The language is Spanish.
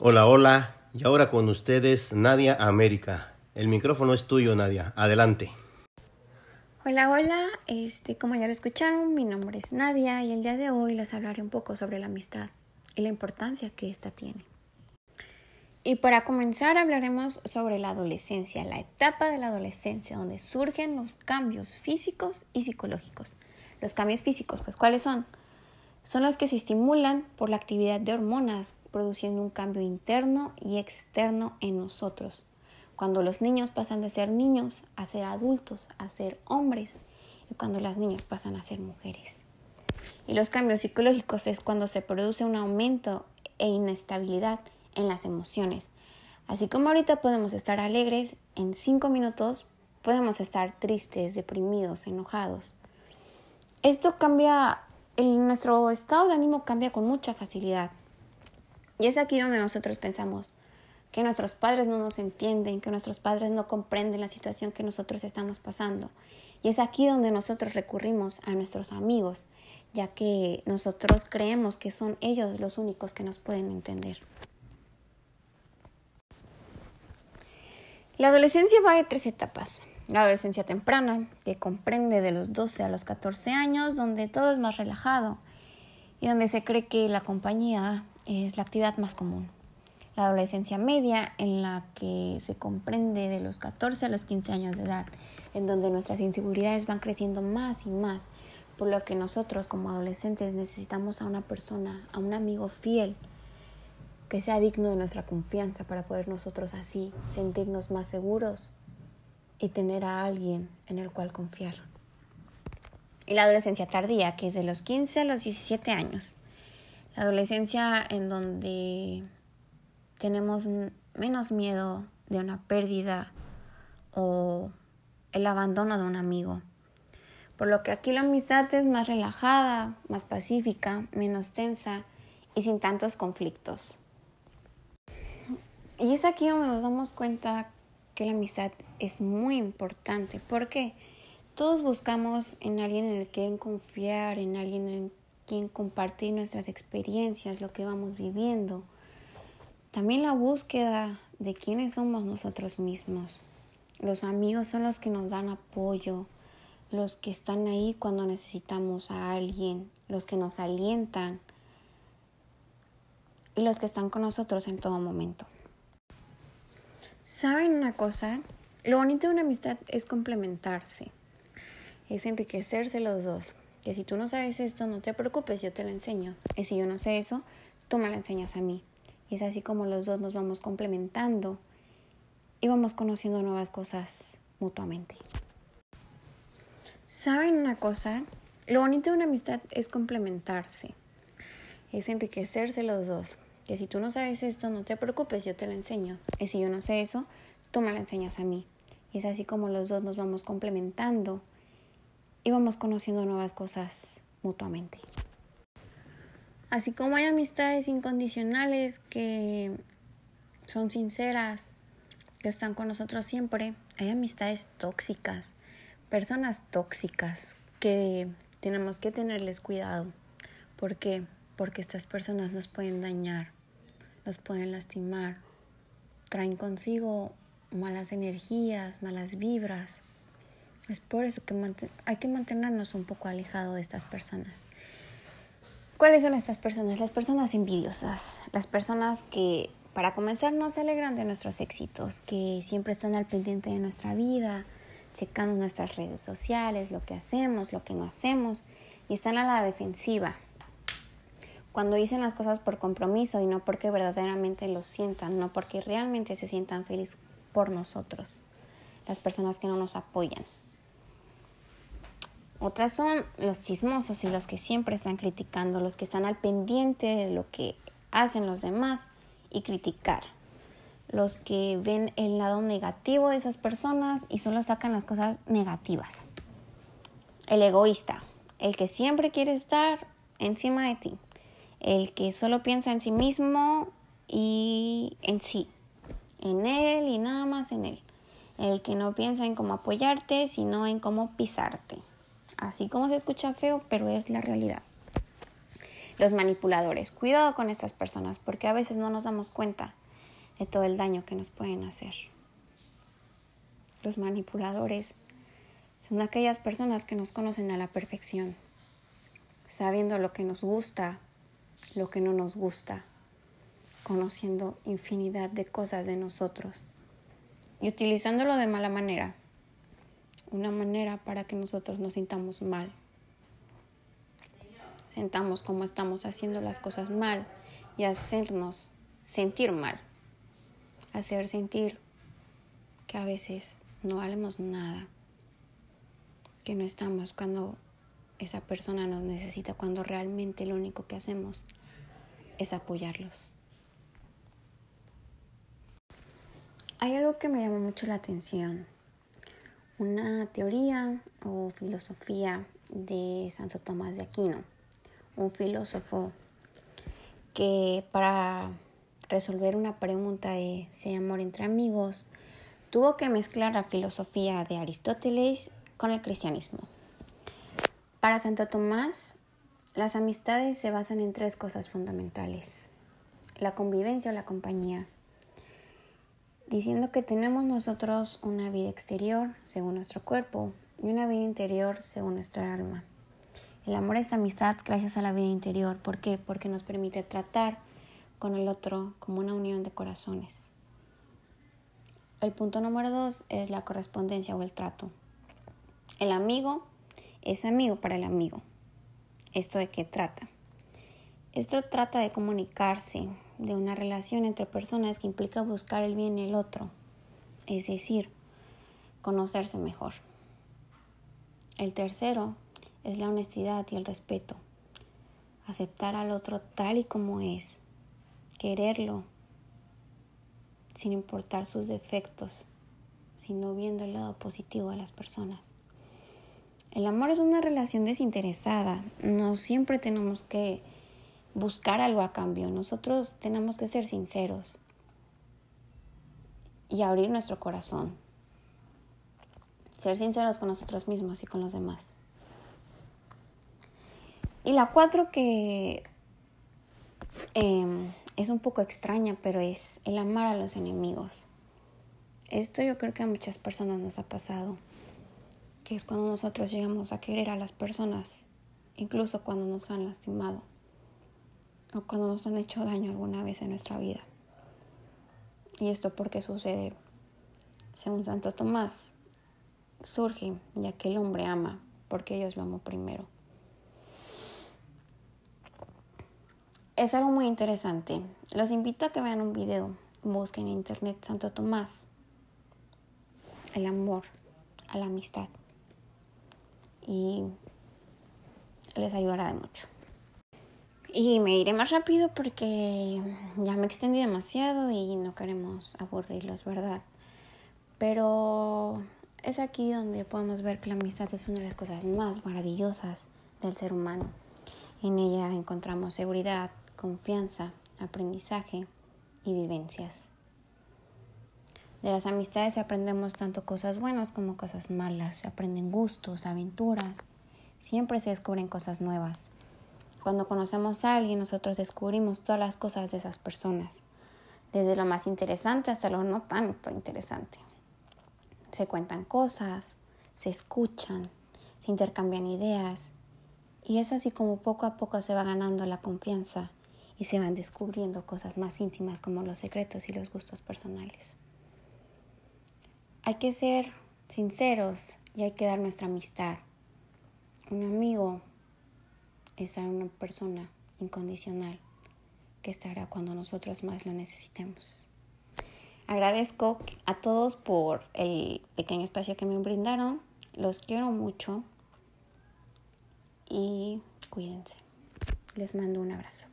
Hola, hola. Y ahora con ustedes Nadia América. El micrófono es tuyo, Nadia. Adelante. Hola, hola. Este, como ya lo escucharon, mi nombre es Nadia y el día de hoy les hablaré un poco sobre la amistad y la importancia que ésta tiene. Y para comenzar hablaremos sobre la adolescencia, la etapa de la adolescencia donde surgen los cambios físicos y psicológicos. Los cambios físicos, pues ¿cuáles son? Son los que se estimulan por la actividad de hormonas, produciendo un cambio interno y externo en nosotros. Cuando los niños pasan de ser niños a ser adultos, a ser hombres, y cuando las niñas pasan a ser mujeres. Y los cambios psicológicos es cuando se produce un aumento e inestabilidad en las emociones. Así como ahorita podemos estar alegres, en cinco minutos podemos estar tristes, deprimidos, enojados. Esto cambia, nuestro estado de ánimo cambia con mucha facilidad. Y es aquí donde nosotros pensamos que nuestros padres no nos entienden, que nuestros padres no comprenden la situación que nosotros estamos pasando. Y es aquí donde nosotros recurrimos a nuestros amigos, ya que nosotros creemos que son ellos los únicos que nos pueden entender. La adolescencia va de tres etapas. La adolescencia temprana, que comprende de los 12 a los 14 años, donde todo es más relajado y donde se cree que la compañía es la actividad más común. La adolescencia media, en la que se comprende de los 14 a los 15 años de edad, en donde nuestras inseguridades van creciendo más y más, por lo que nosotros como adolescentes necesitamos a una persona, a un amigo fiel, que sea digno de nuestra confianza para poder nosotros así sentirnos más seguros y tener a alguien en el cual confiar. Y la adolescencia tardía, que es de los 15 a los 17 años. La adolescencia en donde tenemos menos miedo de una pérdida o el abandono de un amigo. Por lo que aquí la amistad es más relajada, más pacífica, menos tensa y sin tantos conflictos. Y es aquí donde nos damos cuenta que la amistad es muy importante porque todos buscamos en alguien en el que confiar, en alguien en quien compartir nuestras experiencias, lo que vamos viviendo. También la búsqueda de quiénes somos nosotros mismos. Los amigos son los que nos dan apoyo, los que están ahí cuando necesitamos a alguien, los que nos alientan y los que están con nosotros en todo momento. ¿Saben una cosa? Lo bonito de una amistad es complementarse, es enriquecerse los dos. Que si tú no sabes esto, no te preocupes, yo te lo enseño. Y si yo no sé eso, tú me lo enseñas a mí. Y es así como los dos nos vamos complementando y vamos conociendo nuevas cosas mutuamente. ¿Saben una cosa? Lo bonito de una amistad es complementarse, es enriquecerse los dos que si tú no sabes esto, no te preocupes, yo te lo enseño. Y si yo no sé eso, tú me lo enseñas a mí. Y es así como los dos nos vamos complementando y vamos conociendo nuevas cosas mutuamente. Así como hay amistades incondicionales que son sinceras, que están con nosotros siempre, hay amistades tóxicas, personas tóxicas que tenemos que tenerles cuidado. ¿Por qué? Porque estas personas nos pueden dañar nos pueden lastimar, traen consigo malas energías, malas vibras. Es por eso que hay que mantenernos un poco alejados de estas personas. ¿Cuáles son estas personas? Las personas envidiosas, las personas que para comenzar no se alegran de nuestros éxitos, que siempre están al pendiente de nuestra vida, checando nuestras redes sociales, lo que hacemos, lo que no hacemos, y están a la defensiva, cuando dicen las cosas por compromiso y no porque verdaderamente lo sientan, no porque realmente se sientan felices por nosotros, las personas que no nos apoyan. Otras son los chismosos y los que siempre están criticando, los que están al pendiente de lo que hacen los demás y criticar. Los que ven el lado negativo de esas personas y solo sacan las cosas negativas. El egoísta, el que siempre quiere estar encima de ti el que solo piensa en sí mismo y en sí, en él y nada más en él, el que no piensa en cómo apoyarte, sino en cómo pisarte. Así como se escucha feo, pero es la realidad. Los manipuladores. Cuidado con estas personas porque a veces no nos damos cuenta de todo el daño que nos pueden hacer. Los manipuladores son aquellas personas que nos conocen a la perfección, sabiendo lo que nos gusta, lo que no nos gusta, conociendo infinidad de cosas de nosotros y utilizándolo de mala manera, una manera para que nosotros nos sintamos mal. Sentamos como estamos haciendo las cosas mal y hacernos sentir mal. Hacer sentir que a veces no valemos nada. Que no estamos cuando esa persona nos necesita, cuando realmente lo único que hacemos es apoyarlos. Hay algo que me llama mucho la atención una teoría o filosofía de Santo Tomás de Aquino, un filósofo que para resolver una pregunta de si hay amor entre amigos, tuvo que mezclar la filosofía de Aristóteles con el cristianismo. Para Santo Tomás, las amistades se basan en tres cosas fundamentales, la convivencia o la compañía, diciendo que tenemos nosotros una vida exterior según nuestro cuerpo y una vida interior según nuestra alma. El amor es amistad gracias a la vida interior. ¿Por qué? Porque nos permite tratar con el otro como una unión de corazones. El punto número dos es la correspondencia o el trato. El amigo es amigo para el amigo. ¿Esto de qué trata? Esto trata de comunicarse, de una relación entre personas que implica buscar el bien en el otro, es decir, conocerse mejor. El tercero es la honestidad y el respeto, aceptar al otro tal y como es, quererlo. Sin importar sus defectos, sino viendo el lado positivo de las personas. El amor es una relación desinteresada, no siempre tenemos que buscar algo a cambio. Nosotros tenemos que ser sinceros y abrir nuestro corazón. Ser sinceros con nosotros mismos y con los demás. Y la cuatro que em, es un poco extraña, pero es el amar a los enemigos. Esto yo creo que a muchas personas nos ha pasado, que es cuando nosotros llegamos a querer a las personas, incluso cuando nos han lastimado o cuando nos han hecho daño alguna vez en nuestra vida. Y esto porque sucede, según Santo Tomás, surge ya que el hombre ama porque Dios lo amó primero. Es algo muy interesante. Los invito a que vean un video, busquen en internet Santo Tomás, el amor a la amistad. Y les ayudará de mucho. Y me iré más rápido porque ya me extendí demasiado y no queremos aburrirlos, ¿verdad? Pero es aquí donde podemos ver que la amistad es una de las cosas más maravillosas del ser humano. En ella encontramos seguridad, confianza, aprendizaje y vivencias. De las amistades aprendemos tanto cosas buenas como cosas malas, se aprenden gustos, aventuras, siempre se descubren cosas nuevas. Cuando conocemos a alguien, nosotros descubrimos todas las cosas de esas personas, desde lo más interesante hasta lo no tanto interesante. Se cuentan cosas, se escuchan, se intercambian ideas y es así como poco a poco se va ganando la confianza y se van descubriendo cosas más íntimas como los secretos y los gustos personales. Hay que ser sinceros y hay que dar nuestra amistad. Un amigo es a una persona incondicional que estará cuando nosotros más lo necesitemos. Agradezco a todos por el pequeño espacio que me brindaron. Los quiero mucho y cuídense. Les mando un abrazo.